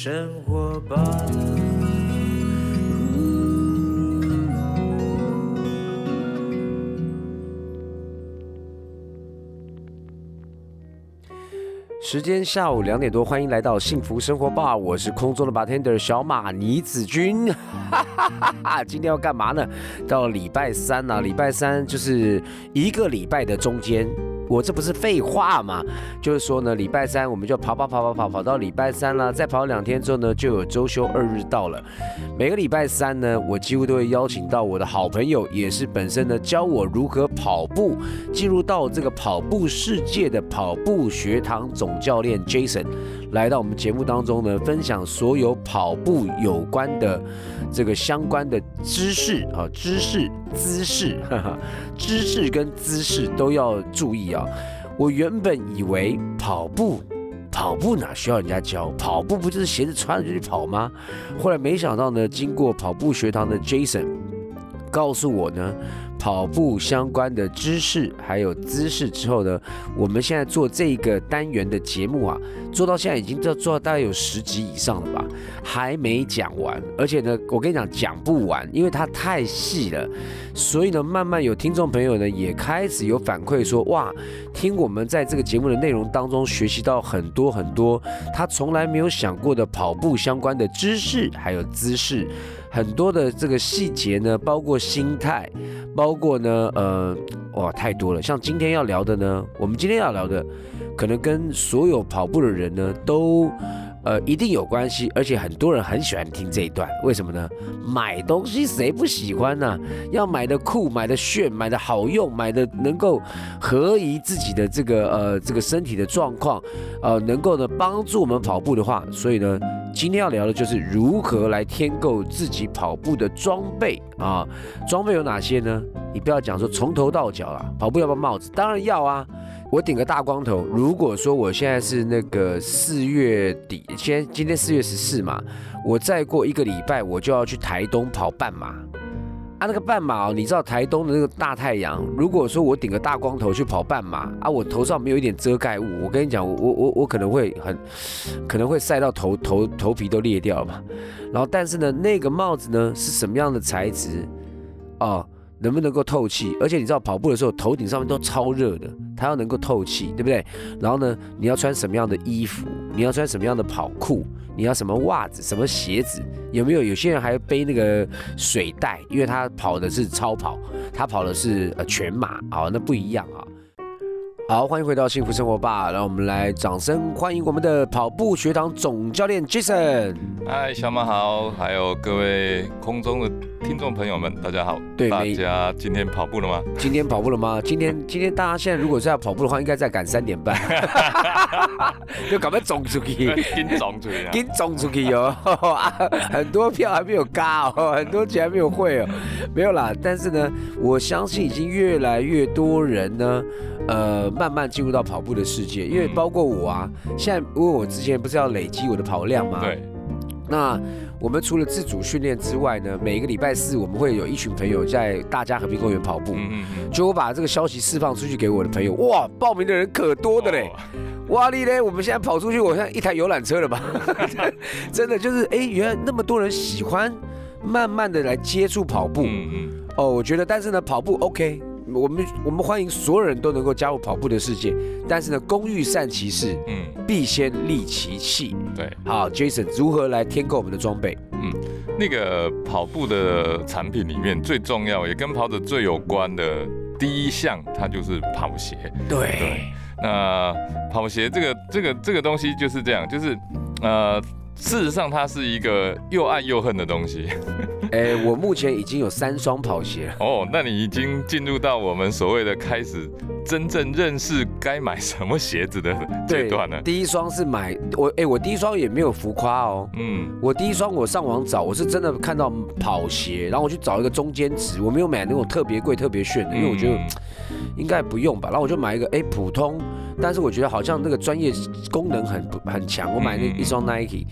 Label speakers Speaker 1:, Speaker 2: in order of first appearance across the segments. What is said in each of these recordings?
Speaker 1: 生活吧。时间下午两点多，欢迎来到幸福生活吧，我是空中的 bartender 小马倪子君。今天要干嘛呢？到礼拜三了，礼拜三就是一个礼拜的中间。我这不是废话吗？就是说呢，礼拜三我们就跑跑跑跑跑跑到礼拜三了，再跑两天之后呢，就有周休二日到了。每个礼拜三呢，我几乎都会邀请到我的好朋友，也是本身呢教我如何跑步，进入到这个跑步世界的跑步学堂总教练 Jason，来到我们节目当中呢，分享所有跑步有关的这个相关的知识啊，知识、姿势、姿势跟姿势都要注意啊。我原本以为跑步，跑步哪需要人家教？跑步不就是鞋子穿着就去跑吗？后来没想到呢，经过跑步学堂的 Jason 告诉我呢。跑步相关的知识还有姿势之后呢，我们现在做这个单元的节目啊，做到现在已经做做到大概有十集以上了吧，还没讲完。而且呢，我跟你讲讲不完，因为它太细了。所以呢，慢慢有听众朋友呢也开始有反馈说，哇，听我们在这个节目的内容当中学习到很多很多他从来没有想过的跑步相关的知识还有姿势。很多的这个细节呢，包括心态，包括呢，呃，哇，太多了。像今天要聊的呢，我们今天要聊的，可能跟所有跑步的人呢，都，呃，一定有关系。而且很多人很喜欢听这一段，为什么呢？买东西谁不喜欢呢？要买的酷，买的炫，买的好用，买的能够合宜自己的这个呃这个身体的状况，呃，能够呢帮助我们跑步的话，所以呢。今天要聊的就是如何来添购自己跑步的装备啊！装备有哪些呢？你不要讲说从头到脚啦，跑步要不要帽子？当然要啊！我顶个大光头。如果说我现在是那个四月底，先今天四月十四嘛，我再过一个礼拜我就要去台东跑半马。啊，那个半马哦，你知道台东的那个大太阳，如果说我顶个大光头去跑半马啊，我头上没有一点遮盖物，我跟你讲，我我我可能会很，可能会晒到头头头皮都裂掉嘛。然后，但是呢，那个帽子呢是什么样的材质？哦。能不能够透气？而且你知道跑步的时候，头顶上面都超热的，它要能够透气，对不对？然后呢，你要穿什么样的衣服？你要穿什么样的跑裤？你要什么袜子？什么鞋子？有没有？有些人还背那个水袋，因为他跑的是超跑，他跑的是呃全马啊，那不一样啊。好，欢迎回到幸福生活吧！让我们来掌声欢迎我们的跑步学堂总教练 Jason。
Speaker 2: 嗨，小马好，还有各位空中的听众朋友们，大家好。
Speaker 1: 对，
Speaker 2: 大家今天跑步了吗？
Speaker 1: 今天跑步了吗？今天今天大家现在如果是要跑步的话，应该在赶三点半，就赶快冲出去，
Speaker 2: 跟冲出去，
Speaker 1: 跟冲出去哦！很多票还没有嘎哦，很多钱还没有汇哦，没有啦。但是呢，我相信已经越来越多人呢，呃。慢慢进入到跑步的世界，因为包括我啊，现在因为我之前不是要累积我的跑量吗？
Speaker 2: 对。
Speaker 1: 那我们除了自主训练之外呢，每一个礼拜四我们会有一群朋友在大家和平公园跑步。嗯嗯。就我把这个消息释放出去给我的朋友，哇，报名的人可多的嘞！哇哩嘞，我们现在跑出去，我像一台游览车了吧？真的就是，哎，原来那么多人喜欢，慢慢的来接触跑步。嗯嗯。哦，我觉得，但是呢，跑步 OK。我们我们欢迎所有人都能够加入跑步的世界，但是呢，工欲善其事，嗯，必先利其器。
Speaker 2: 对，
Speaker 1: 好，Jason，如何来添购我们的装备？嗯，
Speaker 2: 那个跑步的产品里面最重要也跟跑者最有关的第一项，它就是跑鞋。
Speaker 1: 对，
Speaker 2: 那跑鞋这个这个这个东西就是这样，就是呃。事实上，它是一个又爱又恨的东西。
Speaker 1: 哎，我目前已经有三双跑鞋
Speaker 2: 哦，那你已经进入到我们所谓的开始真正认识该买什么鞋子的阶段了。
Speaker 1: 第一双是买我，哎，我第一双也没有浮夸哦。嗯，我第一双我上网找，我是真的看到跑鞋，然后我去找一个中间值，我没有买那种特别贵、特别炫的，因为我觉得应该不用吧。然后我就买一个，哎，普通。但是我觉得好像那个专业功能很很强，我买那一双 Nike，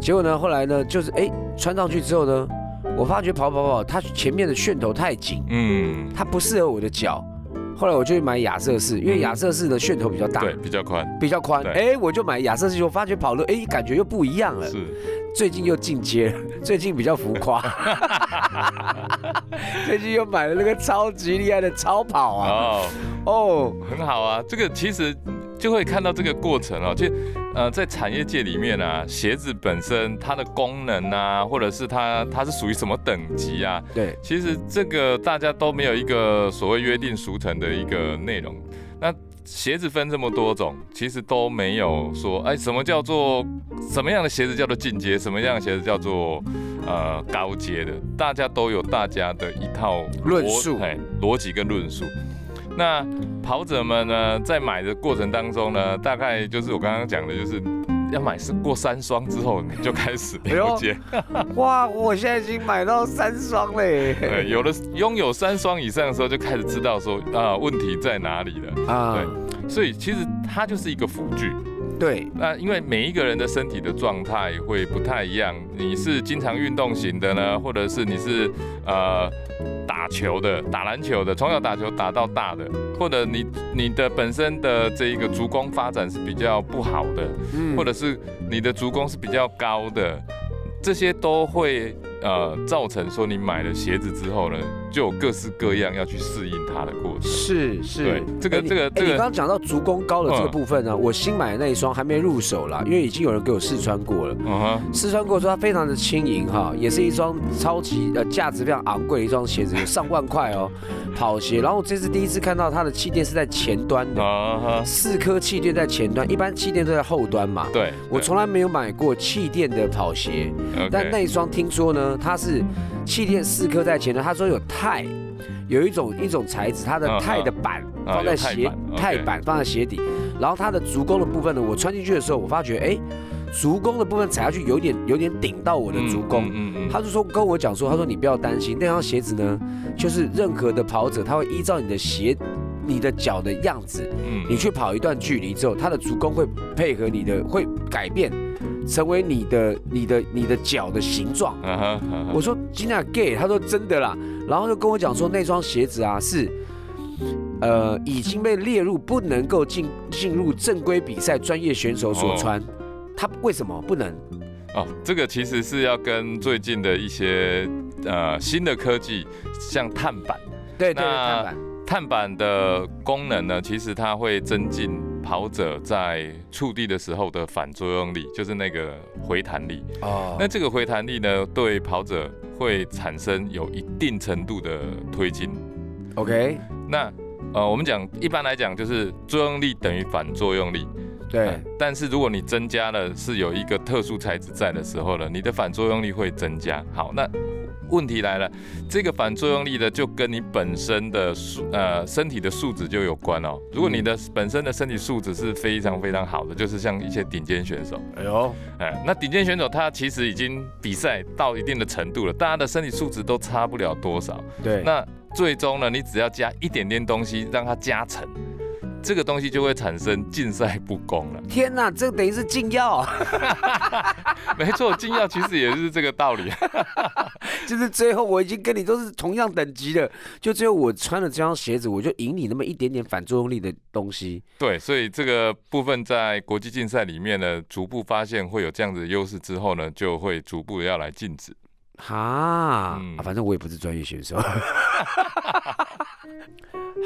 Speaker 1: 结果呢，后来呢，就是哎穿上去之后呢，我发觉跑跑跑，它前面的楦头太紧，嗯，它不适合我的脚。后来我就去买亚瑟士，因为亚瑟士的楦头比较大，
Speaker 2: 对，比较宽，
Speaker 1: 比较宽。哎，我就买亚瑟士，我发觉跑路，哎，感觉又不一样了。
Speaker 2: 是，
Speaker 1: 最近又进阶了，最近比较浮夸，最近又买了那个超级厉害的超跑啊！
Speaker 2: 哦，
Speaker 1: 哦，
Speaker 2: 很好啊，这个其实就会看到这个过程哦，就呃在产业界里面啊，鞋子本身它的功能啊，或者是它它是属于什么等级啊，
Speaker 1: 对，
Speaker 2: 其实这个大家都没有一个所谓约定俗成的一个内容。那鞋子分这么多种，其实都没有说，哎，什么叫做什么样的鞋子叫做进阶，什么样的鞋子叫做呃高阶的，大家都有大家的一套
Speaker 1: 论述
Speaker 2: 哎，逻辑跟论述。那跑者们呢，在买的过程当中呢，大概就是我刚刚讲的，就是要买是过三双之后，你就开始了解。
Speaker 1: 哇，我现在已经买到三双嘞！
Speaker 2: 对，有了拥有三双以上的时候，就开始知道说啊问题在哪里了。
Speaker 1: 啊，对
Speaker 2: 所以其实它就是一个辅具。
Speaker 1: 对，
Speaker 2: 那因为每一个人的身体的状态会不太一样，你是经常运动型的呢，或者是你是呃打球的、打篮球的，从小打球打到大的，或者你你的本身的这一个足弓发展是比较不好的，
Speaker 1: 嗯。
Speaker 2: 或者是你的足弓是比较高的，这些都会呃造成说你买了鞋子之后呢，就有各式各样要去适应它的过程。
Speaker 1: 是是
Speaker 2: 对，这个这个这个
Speaker 1: 哎你刚刚讲到足弓高的这个
Speaker 2: 嗯
Speaker 1: 部分呢，我新买的那一双还没入手啦，因为已经有人给我试穿过了。
Speaker 2: 嗯哼，
Speaker 1: 试穿过说它非常的轻盈哈，也是一双超级呃价值非常昂贵的一双鞋子，有上万块哦，跑鞋。然后我这次第一次看到它的气垫是在前端的，四颗气垫在前端，一般气垫都在后端嘛。
Speaker 2: 对，
Speaker 1: 我从来没有买过气垫的跑鞋，但那一双听说呢，它是气垫四颗在前端，他说有钛，有一种一种材质，它的
Speaker 2: 嗯
Speaker 1: 钛的板
Speaker 2: 啊
Speaker 1: 放在鞋
Speaker 2: 有钛板
Speaker 1: 放在鞋底，然后它的足弓的部分呢，我穿进去的时候，我发觉哎，足弓的部分踩下去有点有点顶到我的足弓。
Speaker 2: 嗯嗯嗯
Speaker 1: 他就说跟我讲说，他说你不要担心，那双鞋子呢，就是任何的跑者，他会依照你的鞋、你的脚的样子，
Speaker 2: 嗯。
Speaker 1: 你去跑一段距离之后，他的足弓会配合你的，会改变，成为你的、你的、你的脚的形状。我说今天 gay，他说真的啦，然后就跟我讲说那双鞋子啊是，呃，已经被列入不能够进进入正规比赛专业选手所穿。他为什么不能？
Speaker 2: 哦，这个其实是要跟最近的一些呃新的科技，像碳板，
Speaker 1: 对对对，碳板
Speaker 2: 碳板的功能呢，其实它会增进跑者在触地的时候的反作用力，就是那个回弹力。
Speaker 1: 啊
Speaker 2: 那这个回弹力呢，对跑者会产生有一定程度的推进。
Speaker 1: OK，
Speaker 2: 那呃，我们讲一般来讲就是作用力等于反作用力。
Speaker 1: 对
Speaker 2: 嗯，但是如果你增加了是有一个特殊材质在的时候呢，你的反作用力会增加。好，那问题来了，这个反作用力呢，就跟你本身的素呃身体的素质就有关哦。如果你的本身的身体素质是非常非常好的，就是像一些顶尖选手，
Speaker 1: 哎呦，
Speaker 2: 哎，那顶尖选手他其实已经比赛到一定的程度了，大家的身体素质都差不了多少。
Speaker 1: 对，
Speaker 2: 那最终呢，你只要加一点点东西让它加成，这个东西就会产生竞赛不公了。
Speaker 1: 天哪，这等于是禁药，
Speaker 2: 没错，禁药其实也是这个道理。
Speaker 1: 就是最后我已经跟你都是同样等级的，就最后我穿了这双鞋子，我就赢你那么一点点反作用力的东西。
Speaker 2: 对，所以这个部分在国际竞赛里面呢，逐步发现会有这样子的优势之后呢，就会逐步要来禁止。
Speaker 1: 哈、
Speaker 2: 嗯
Speaker 1: 啊反正我也不是专业选手。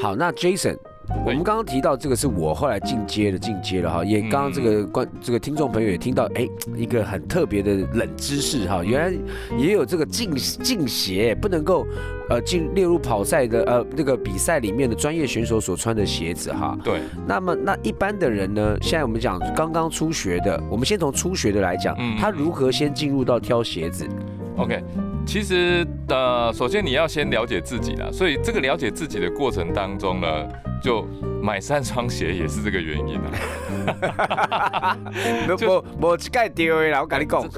Speaker 1: 好，那 Jason，我们刚刚提到这个是我后来进阶的进阶了哈，也刚刚这个观这个听众朋友也听到，哎，一个很特别的冷知识哈，原来也有这个禁禁鞋不能够呃进列入跑赛的呃那个比赛里面的专业选手所穿的鞋子哈。
Speaker 2: 对，
Speaker 1: 那么那一般的人呢，现在我们讲刚刚初学的，我们先从初学的来讲，
Speaker 2: 嗯。
Speaker 1: 他如何先进入到挑鞋子
Speaker 2: ？OK，其实呃，首先你要先了解自己啦，所以这个了解自己的过程当中呢，就买三双鞋也是这个原因啊。
Speaker 1: 无无一盖丢的啦，我跟你讲。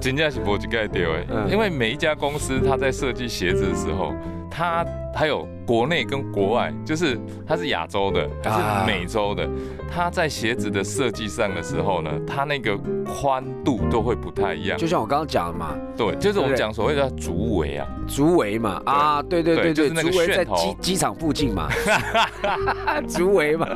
Speaker 2: 真正是无一概对
Speaker 1: 嗯
Speaker 2: 诶，因为每一家公司它在设计鞋子的时候，它还有国内跟国外，就是它是亚洲的还
Speaker 1: 啊
Speaker 2: 是美洲的，它在鞋子的设计上的时候呢，它那个宽度都会不太一样。
Speaker 1: 就像我刚刚讲的嘛，
Speaker 2: 对，就是我们讲所谓的足围啊，
Speaker 1: 竹围嘛，啊，对对对
Speaker 2: 就是那个
Speaker 1: 竹围在机机场附近嘛，竹围嘛，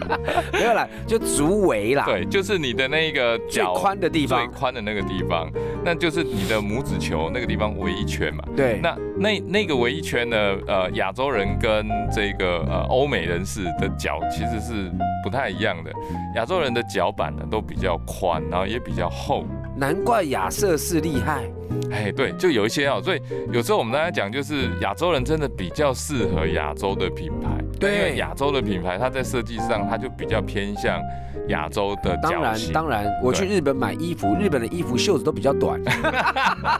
Speaker 1: 没有啦，就竹围啦，，
Speaker 2: 对，就是你的那个
Speaker 1: 最
Speaker 2: 脚
Speaker 1: 宽的地方。
Speaker 2: 最，宽的那个地方，那就是你的拇指球那个地方围一圈嘛。
Speaker 1: 对，
Speaker 2: 那那那个围一圈呢，呃，亚洲人跟这个呃欧美人士的脚其实是不太一样的。亚洲人的脚板呢都比较宽，然后也比较厚。
Speaker 1: 难怪亚瑟士厉害，
Speaker 2: 哎，对，就有一些哦，所以有时候我们大家讲，就是亚洲人真的比较适合亚洲的品牌，
Speaker 1: 对。
Speaker 2: 因为亚洲的品牌它在设计上它就比较偏向亚洲的
Speaker 1: 当然。当然，我去日本买衣服，日本的衣服袖子都比较短，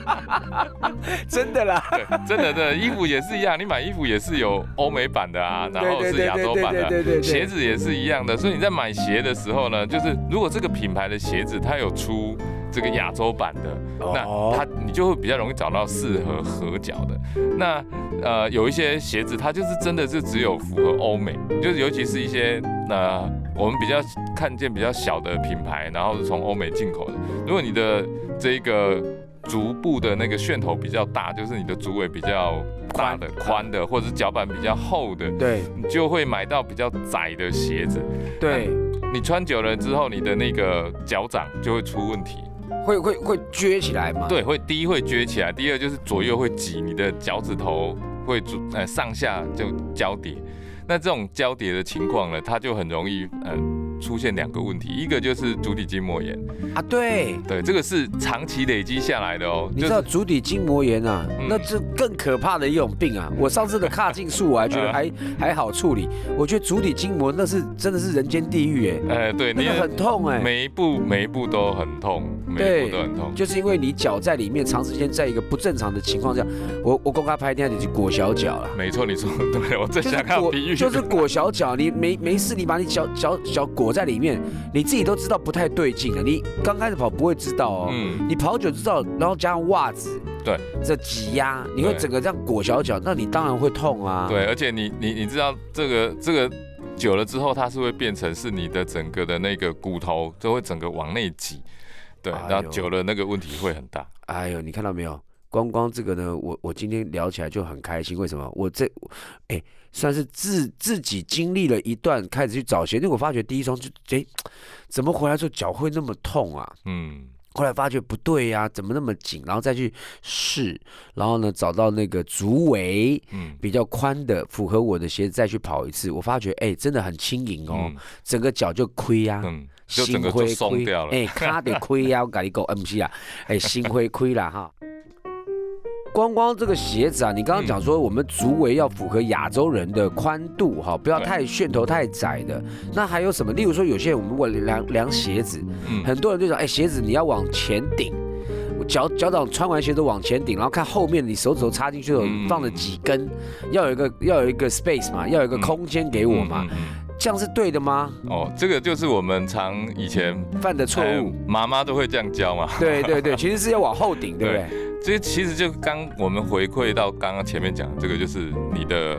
Speaker 1: 真的啦，
Speaker 2: 对，真的真的，衣服也是一样，你买衣服也是有欧美版的啊，然后是亚洲版的鞋子也是一样的，所以你在买鞋的时候呢，就是如果这个品牌的鞋子它有出这个亚洲版的，那
Speaker 1: 哦
Speaker 2: 它你就会比较容易找到适合合脚的。那呃有一些鞋子它就是真的是只有符合欧美，就是尤其是一些呃我们比较看见比较小的品牌，然后是从欧美进口的。如果你的这个足部的那个楦头比较大，就是你的足尾比较大的、宽的，或者是脚板比较厚的，
Speaker 1: 对
Speaker 2: 你就会买到比较窄的鞋子。
Speaker 1: 对，
Speaker 2: 你穿久了之后，你的那个脚掌就会出问题。
Speaker 1: 会会会撅起来吗，
Speaker 2: 对，会第一会撅起来，第二就是左右会挤，你的脚趾头会左呃上下就交叠。那这种交叠的情况呢，它就很容易嗯出现两个问题，一个就是足底筋膜炎，
Speaker 1: 啊对。
Speaker 2: 对，这个是长期累积下来的哦，
Speaker 1: 你知道足底筋膜炎啊，
Speaker 2: 嗯
Speaker 1: 那这更可怕的一种病啊！我上次的髂胫束我还觉得还还好处理，我觉得足底筋膜那是真的是人间地狱哎，
Speaker 2: 哎对，
Speaker 1: 那个
Speaker 2: 你
Speaker 1: 很痛哎，
Speaker 2: 每一步每一步都很痛，每一步都很痛。
Speaker 1: 就是因为你脚在里面长时间在一个不正常的情况下，我我公开拍电影就裹小脚了。
Speaker 2: 没错，你说得对，我最想看比喻，
Speaker 1: 就是裹小脚，你没没事，你把你脚脚脚裹在里面，你自己都知道不太对劲了。你刚开始跑不会知道哦，
Speaker 2: 嗯，
Speaker 1: 你跑久知道，然后加上袜子，
Speaker 2: 对，
Speaker 1: 这挤压，你会整个这样裹小脚，那你当然会痛啊。
Speaker 2: 对，而且你你你知道这个这个久了之后，它是会变成是你的整个的那个骨头都会整个往内挤，对，然后久了那个问题会很大。
Speaker 1: 哎呦，你看到没有？光光这个呢，我我今天聊起来就很开心。为什么？我这，哎，算是自自己经历了一段开始去找鞋，因为我发觉第一双就，哎，怎么回来之后脚会那么痛啊？
Speaker 2: 嗯，
Speaker 1: 后来发觉不对呀、怎么那么紧？然后再去试，然后呢找到那个足围
Speaker 2: 嗯
Speaker 1: 比较宽的，符合我的鞋子，再去跑一次。我发觉哎，真的很轻盈哦，
Speaker 2: 嗯
Speaker 1: 整个脚就亏呀、
Speaker 2: 嗯，就整个就松掉了。
Speaker 1: 哎，卡得亏呀，我跟你讲，嗯不是啊，哎，心灰亏啦哈。光光这个鞋子啊，你刚刚讲说我们足围要符合亚洲人的宽度哈，不要太楦头太窄的。那还有什么？例如说，有些人我们如果量量鞋子，
Speaker 2: 嗯，
Speaker 1: 很多人就讲，哎，鞋子你要往前顶，我脚脚掌穿完鞋子往前顶，然后看后面你手指头插进去有
Speaker 2: 嗯
Speaker 1: 放了几根，要有一个要有一个 space 嘛，要有一个
Speaker 2: 嗯
Speaker 1: 空间给我嘛，
Speaker 2: 嗯。
Speaker 1: 这样是对的吗？
Speaker 2: 哦，这个就是我们常以前
Speaker 1: 犯的错
Speaker 2: 呃
Speaker 1: 误。
Speaker 2: 妈妈都会这样教嘛。
Speaker 1: 对对对，其实是要往后顶，对不对？
Speaker 2: 这其实就刚我们回馈到刚刚前面讲的这个，就是你的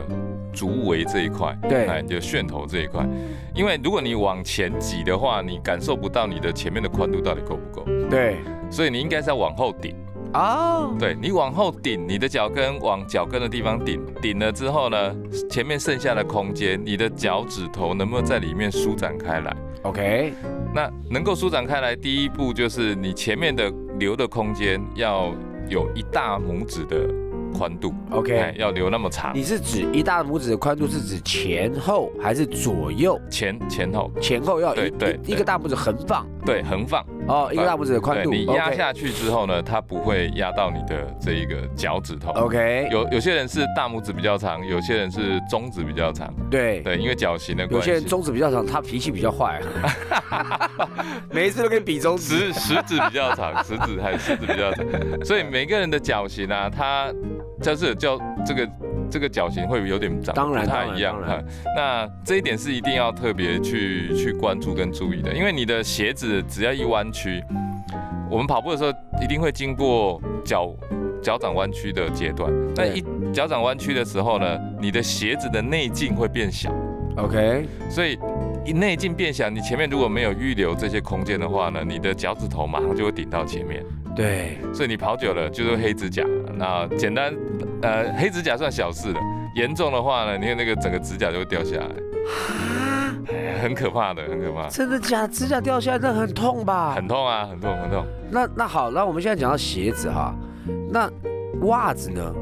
Speaker 2: 足围这一块，
Speaker 1: 对
Speaker 2: 哎，你的楦头这一块。因为如果你往前挤的话，你感受不到你的前面的宽度到底够不够，
Speaker 1: 对。
Speaker 2: 所以你应该是要往后顶。
Speaker 1: 哦，
Speaker 2: 对你往后顶，你的脚跟往脚跟的地方顶，顶了之后呢，前面剩下的空间，你的脚趾头能不能在里面舒展开来
Speaker 1: ？OK，
Speaker 2: 那能够舒展开来，第一步就是你前面的留的空间要有一大拇指的宽度
Speaker 1: OK
Speaker 2: 哎要留那么长，
Speaker 1: 你是指一大拇指的宽度是指前后还是左右？
Speaker 2: 前前后
Speaker 1: 前后要一
Speaker 2: 对对
Speaker 1: 一一个大拇指横放
Speaker 2: 对横放，
Speaker 1: 哦，一个大拇指的宽度。
Speaker 2: 你压下去之后呢，它不会压到你的这一个脚趾头。
Speaker 1: OK，
Speaker 2: 有有些人是大拇指比较长，有些人是中指比较长，
Speaker 1: 对。
Speaker 2: 对，因为脚型的
Speaker 1: 有
Speaker 2: 关系。
Speaker 1: 有些人中指比较长，他脾气比较坏，每一次都跟你比中指。
Speaker 2: 食食指比较长，食指还是食指比较长，所以每个人的脚型啊，它就是叫这个这个脚型会有点长
Speaker 1: 当然
Speaker 2: 不太一样。那这一点是一定要特别去去关注跟注意的，因为你的鞋子只要一弯曲，我们跑步的时候一定会经过脚脚掌弯曲的阶段。那一脚掌弯曲的时候呢，你的鞋子的内径会变小
Speaker 1: ，OK，
Speaker 2: 所以一内径变小，你前面如果没有预留这些空间的话呢，你的脚趾头马上就会顶到前面，
Speaker 1: 对，
Speaker 2: 所以你跑久了就是黑指甲。那简单，呃，黑指甲算小事了，严重的话呢，你看那个整个指甲就会掉下来，哎很可怕的，很可怕，
Speaker 1: 真的假的？指甲掉下来那很痛吧？
Speaker 2: 很痛啊，很痛，很痛。
Speaker 1: 那那好，那我们现在讲到鞋子哈，那袜子呢？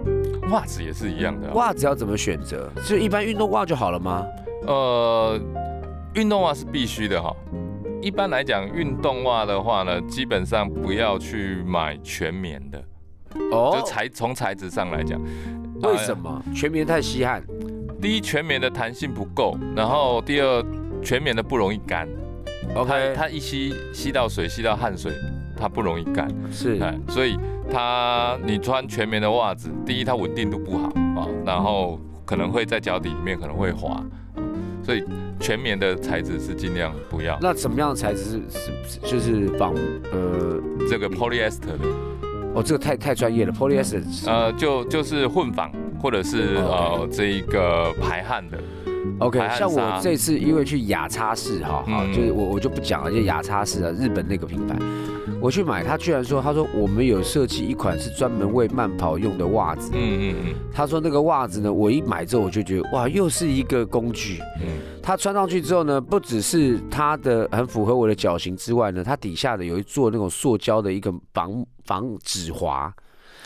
Speaker 2: 袜子也是一样的啊、
Speaker 1: 袜子要怎么选择？就一般运动袜就好了吗？
Speaker 2: 呃，运动袜是必须的哈。一般来讲，运动袜的话呢，基本上不要去买全棉的，
Speaker 1: 哦
Speaker 2: 就材从材质上来讲，
Speaker 1: 为什么？全棉太稀罕。
Speaker 2: 第一，全棉的弹性不够，然后第二，全棉的不容易干。它
Speaker 1: OK，
Speaker 2: 它一吸吸到水，吸到汗水，它不容易干。
Speaker 1: 是
Speaker 2: 哎，所以它你穿全棉的袜子，第一它稳定度不好啊，然后可能会在脚底里面可能会滑，啊所以全棉的材质是尽量不要。
Speaker 1: 那什么样的材质是是是就是仿呃
Speaker 2: 这个 polyester 的，
Speaker 1: 哦这个太太专业了，polyester
Speaker 2: 呃，就就是混纺或者是
Speaker 1: 哦
Speaker 2: 呃这一个排汗的
Speaker 1: ，OK，像我这次因为去雅叉市哈，就是我我就不讲了，就雅叉市啊，日本那个品牌，我去买，他居然说，他说我们有设计一款是专门为慢跑用的袜子，
Speaker 2: 嗯嗯嗯。
Speaker 1: 他说那个袜子呢，我一买之后我就觉得哇，又是一个工具，
Speaker 2: 嗯，
Speaker 1: 他穿上去之后呢，不只是它的很符合我的脚型之外呢，它底下的有一座那种塑胶的一个防防止滑，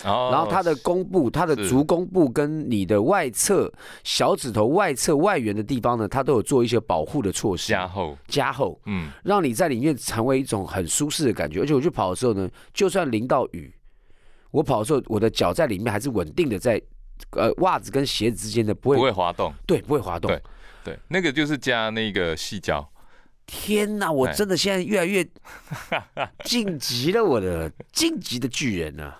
Speaker 2: 然后
Speaker 1: 然后它的弓部、它的足弓部跟你的外侧小指头外侧外缘的地方呢，它都有做一些保护的措施，
Speaker 2: 加厚，
Speaker 1: 加厚，
Speaker 2: 嗯
Speaker 1: 让你在里面成为一种很舒适的感觉。而且我去跑的时候呢，就算淋到雨，我跑的时候我的脚在里面还是稳定的在。呃，袜子跟鞋子之间的不会
Speaker 2: 不会滑动，
Speaker 1: 对不会滑动
Speaker 2: 对。对，那个就是加那个细胶，
Speaker 1: 天哪，我
Speaker 2: 哎。
Speaker 1: 真的现在越来越 晋级了，我的晋级的巨人呢、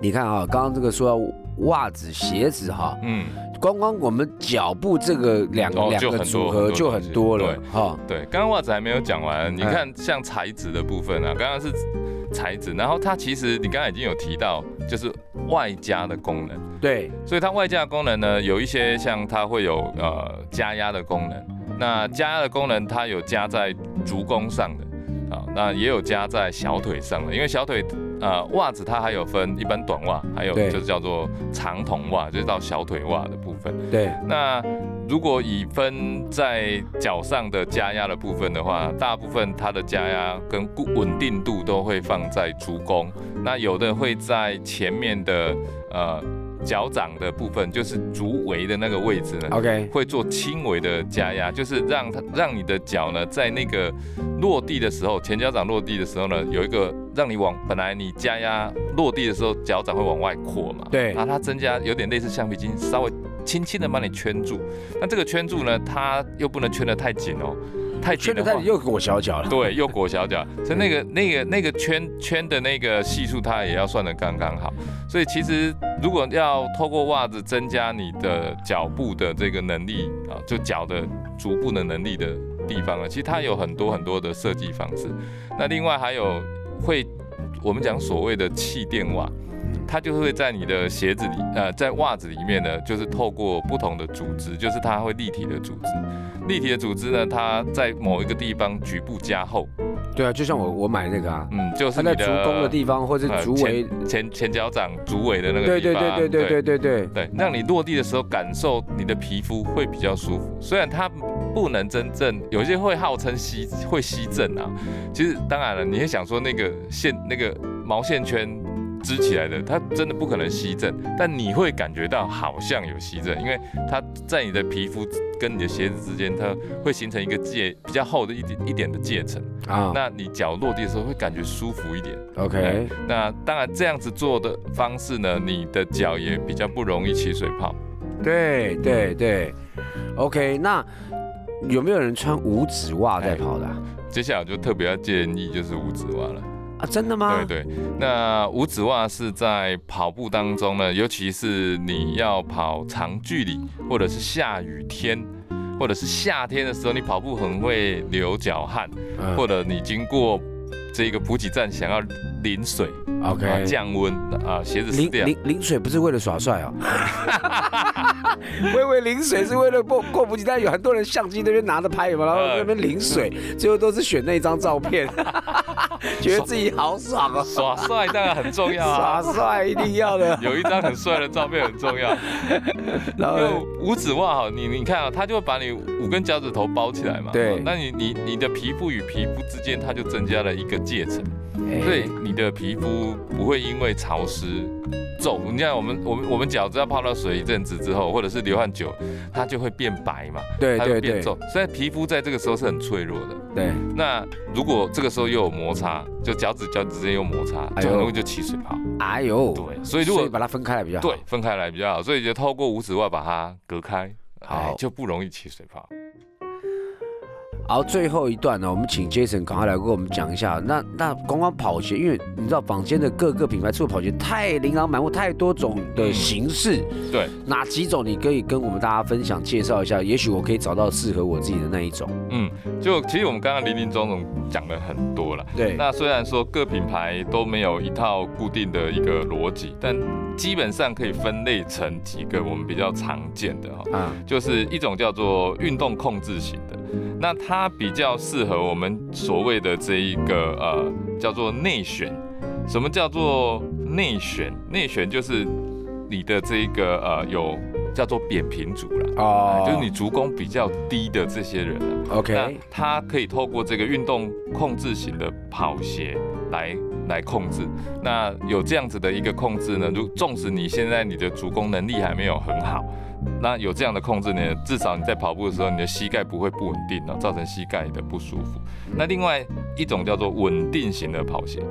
Speaker 1: 你看啊，刚刚这个说到袜子、鞋子哈，
Speaker 2: 嗯，
Speaker 1: 光光我们脚部这个两、
Speaker 2: 哦
Speaker 1: 两个组合就很多了哈。
Speaker 2: 对，刚刚袜子还没有讲完，你
Speaker 1: 哎
Speaker 2: 看像材质的部分啊，刚刚是材质，然后它其实你刚刚已经有提到，就是外加的功能。
Speaker 1: 对，
Speaker 2: 所以它外加的功能呢，有一些像它会有呃加压的功能，那加压的功能它有加在足弓上的，啊，那也有加在小腿上的，因为小腿呃袜子它还有分一般短袜，还有就是叫做长筒袜，就是到小腿袜的部分。
Speaker 1: 对，
Speaker 2: 那如果以分在脚上的加压的部分的话，大部分它的加压跟固稳定度都会放在足弓，那有的会在前面的呃脚掌的部分，就是足围的那个位置呢。
Speaker 1: OK，
Speaker 2: 会做轻微的加压，就是让它让你的脚呢，在那个落地的时候，前脚掌落地的时候呢，有一个让你往本来你加压落地的时候，脚掌会往外扩嘛，
Speaker 1: 对
Speaker 2: 然后它增加有点类似橡皮筋，稍微轻轻的把你圈住。那这个圈住呢，它又不能圈得太紧哦，太紧的话
Speaker 1: 圈的太，又裹小脚了。
Speaker 2: 对，又裹小脚，所以那个那个那个圈圈的那个系数，它也要算得刚刚好。所以其实如果要透过袜子增加你的脚部的这个能力啊，就脚的足部的能力的地方呢，其实它有很多很多的设计方式。那另外还有会我们讲所谓的气垫袜。它就会在你的鞋子里，呃，在袜子里面呢，就是透过不同的组织，就是它会立体的组织，立体的组织呢，它在某一个地方局部加厚，
Speaker 1: 对啊，就像我我买那个啊，
Speaker 2: 嗯，就是
Speaker 1: 它在足弓的地方或者
Speaker 2: 呃
Speaker 1: 足围，
Speaker 2: 前前脚掌足尾的那个
Speaker 1: 对对
Speaker 2: 地方，
Speaker 1: 对对对对对对，
Speaker 2: 对，让你落地的时候感受你的皮肤会比较舒服。虽然它不能真正，有些会号称吸会吸震啊，其实当然了，你也想说那个线那个毛线圈。织起来的，它真的不可能吸震，但你会感觉到好像有吸震，因为它在你的皮肤跟你的鞋子之间，它会形成一个界比较厚的一点一点的界层，
Speaker 1: 啊
Speaker 2: 那你脚落地的时候会感觉舒服一点。
Speaker 1: ，OK，
Speaker 2: 那当然，这样子做的方式呢，你的脚也比较不容易起水泡。
Speaker 1: 对对对，OK，那有没有人穿五指袜在跑的啊？
Speaker 2: 接下来我就特别要建议就是五指袜了。
Speaker 1: 啊真的吗？
Speaker 2: 对对，那五指袜是在跑步当中呢，尤其是你要跑长距离，或者是下雨天，或者是夏天的时候，你跑步很会流脚汗，
Speaker 1: 嗯。
Speaker 2: 或者你经过这个补给站想要淋水啊
Speaker 1: OK，
Speaker 2: 降温啊，鞋子湿掉。
Speaker 1: 淋淋淋水不是为了耍帅哦，我以为淋水是为了过过补给站，有很多人相机那边拿着拍嘛，然后那边淋水，最后都是选那张照片，觉得自己好爽啊，
Speaker 2: 耍帅当然很重要啊。
Speaker 1: 耍，帅一定要的，
Speaker 2: 有一张很帅的照片很重要。
Speaker 1: 然后
Speaker 2: 五指袜哈，你你看啊，它就会把你五根脚趾头包起来嘛。
Speaker 1: 对。
Speaker 2: 哦那你你你的皮肤与皮肤之间，它就增加了一个界层，
Speaker 1: 哎
Speaker 2: 所以你的皮肤不会因为潮湿皱。你看我们我们我们脚只要泡到水一阵子之后，或者是流汗久，它就会变白嘛，
Speaker 1: 对对对
Speaker 2: 它会变皱。所以皮肤在这个时候是很脆弱的。
Speaker 1: 对，
Speaker 2: 那如果这个时候又有摩擦，就脚趾脚趾之间有摩擦，就很容易就起水泡。
Speaker 1: 哎呦，
Speaker 2: 对，所以如果
Speaker 1: 把它分开来比较好。
Speaker 2: 对，分开来比较好，所以就透过五指袜把它隔开，
Speaker 1: 好
Speaker 2: 哎就不容易起水泡。
Speaker 1: 好，最后一段呢，我们请 Jason 赶快来跟我们讲一下。那那光光跑鞋，因为你知道坊间的各个品牌出的跑鞋太琳琅满目，太多种的形式，
Speaker 2: 对，
Speaker 1: 哪几种你可以跟我们大家分享介绍一下？也许我可以找到适合我自己的那一种。
Speaker 2: 嗯，就其实我们刚刚林林总总讲了很多了。
Speaker 1: 对，
Speaker 2: 那虽然说各品牌都没有一套固定的一个逻辑，但基本上可以分类成几个我们比较常见的哈，
Speaker 1: 嗯，
Speaker 2: 就是一种叫做运动控制型的，那它比较适合我们所谓的这一个呃叫做内旋。什么叫做内旋？内旋就是你的这一个呃有叫做扁平足了。
Speaker 1: 哦
Speaker 2: 就是你足弓比较低的这些人 OK，那他可以透过这个运动控制型的跑鞋来来控制。那有这样子的一个控制呢，如纵使你现在你的足弓能力还没有很好，那有这样的控制呢，至少你在跑步的时候，你的膝盖不会不稳定哦，造成膝盖的不舒服。那另外一种叫做稳定型的跑鞋，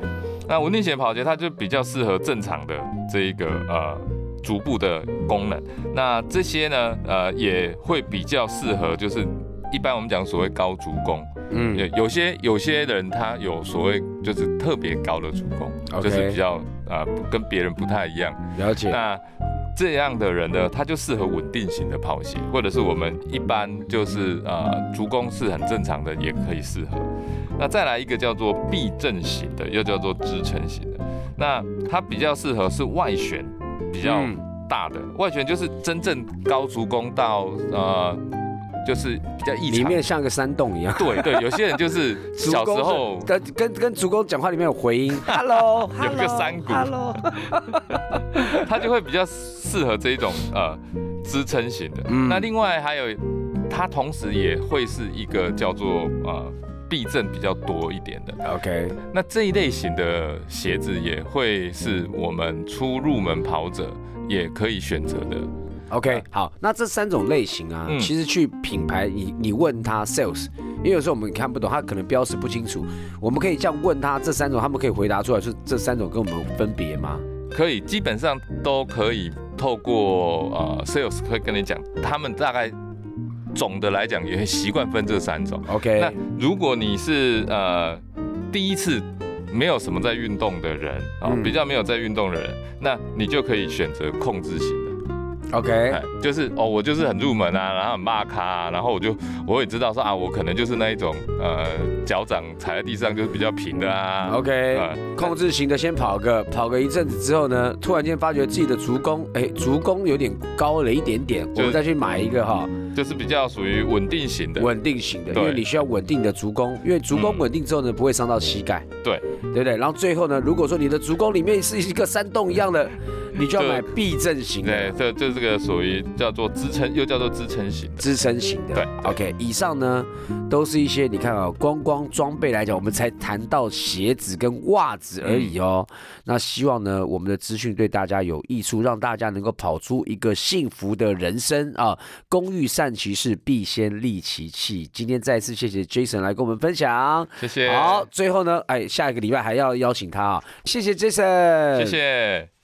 Speaker 2: 那稳定型的跑鞋它就比较适合正常的这一个呃。足部的功能，那这些呢，呃，也会比较适合，就是一般我们讲所谓高足弓，
Speaker 1: 嗯
Speaker 2: 有有些有些人他有所谓就是特别高的足弓就是比较呃跟别人不太一样。
Speaker 1: 了解。
Speaker 2: 那这样的人呢，他就适合稳定型的跑鞋，或者是我们一般就是呃足弓是很正常的，也可以适合。那再来一个叫做避震型的，又叫做支撑型的，那它比较适合是外旋比较
Speaker 1: 嗯
Speaker 2: 大的，外旋就是真正高足弓到呃就是比较异
Speaker 1: 里。面像个山洞一样。
Speaker 2: 对对，有些人就是小时候
Speaker 1: 跟跟跟主公讲话里面有回音，Hello，
Speaker 2: 有一个山谷
Speaker 1: Hello，
Speaker 2: 他就会比较适合这一种呃支撑型的。
Speaker 1: 嗯
Speaker 2: 那另外还有，它同时也会是一个叫做呃避震比较多一点的。
Speaker 1: OK，
Speaker 2: 那这一类型的鞋子也会是我们初入门跑者也可以选择的。
Speaker 1: OK，好，那这三种类型啊，
Speaker 2: 嗯。
Speaker 1: 其实去品牌，你你问他 sales，因为有时候我们看不懂，他可能标识不清楚，我们可以这样问他这三种，他们可以回答出来，是这三种跟我们分别吗？
Speaker 2: 可以，基本上都可以透过呃 sales 会跟你讲，他们大概总的来讲也会习惯分这三种。
Speaker 1: OK，那
Speaker 2: 如果你是呃第一次没有什么在运动的人啊、
Speaker 1: 嗯。
Speaker 2: 比较没有在运动的人，那你就可以选择控制型。的，
Speaker 1: OK，
Speaker 2: 哎，就是哦，我就是很入门啊，然后很骂咖、啊，然后我就我也知道说啊，我可能就是那一种呃脚掌踩在地上就是比较平的啊。
Speaker 1: OK，
Speaker 2: 呃
Speaker 1: 控制型的先跑个跑个一阵子之后呢，突然间发觉自己的足弓，哎，足弓有点高了一点点，我们再去买一个哈，
Speaker 2: 就是比较属于稳定型的，
Speaker 1: 稳定型的，因为你需要稳定的足弓，因为足弓
Speaker 2: 嗯。
Speaker 1: 稳定之后呢，不会伤到膝盖，
Speaker 2: 对。
Speaker 1: 对不对？然后最后呢，如果说你的足弓里面是一个山洞一样的，你就要
Speaker 2: 就
Speaker 1: 买避震型
Speaker 2: 对
Speaker 1: 的。，
Speaker 2: 这这这个属于叫做支撑，又叫做支撑型的。
Speaker 1: 支撑型的，
Speaker 2: 对
Speaker 1: ，OK，以上呢都是一些你看啊、光光装备来讲，我们才谈到鞋子跟袜子而已哦。那希望呢，我们的资讯对大家有益处，让大家能够跑出一个幸福的人生啊！工欲善其事，必先利其器。今天再次谢谢 Jason 来跟我们分享。
Speaker 2: 谢谢，
Speaker 1: 好，最后呢，哎，下一个礼拜还要邀请他啊，谢谢 Jason，
Speaker 2: 谢谢。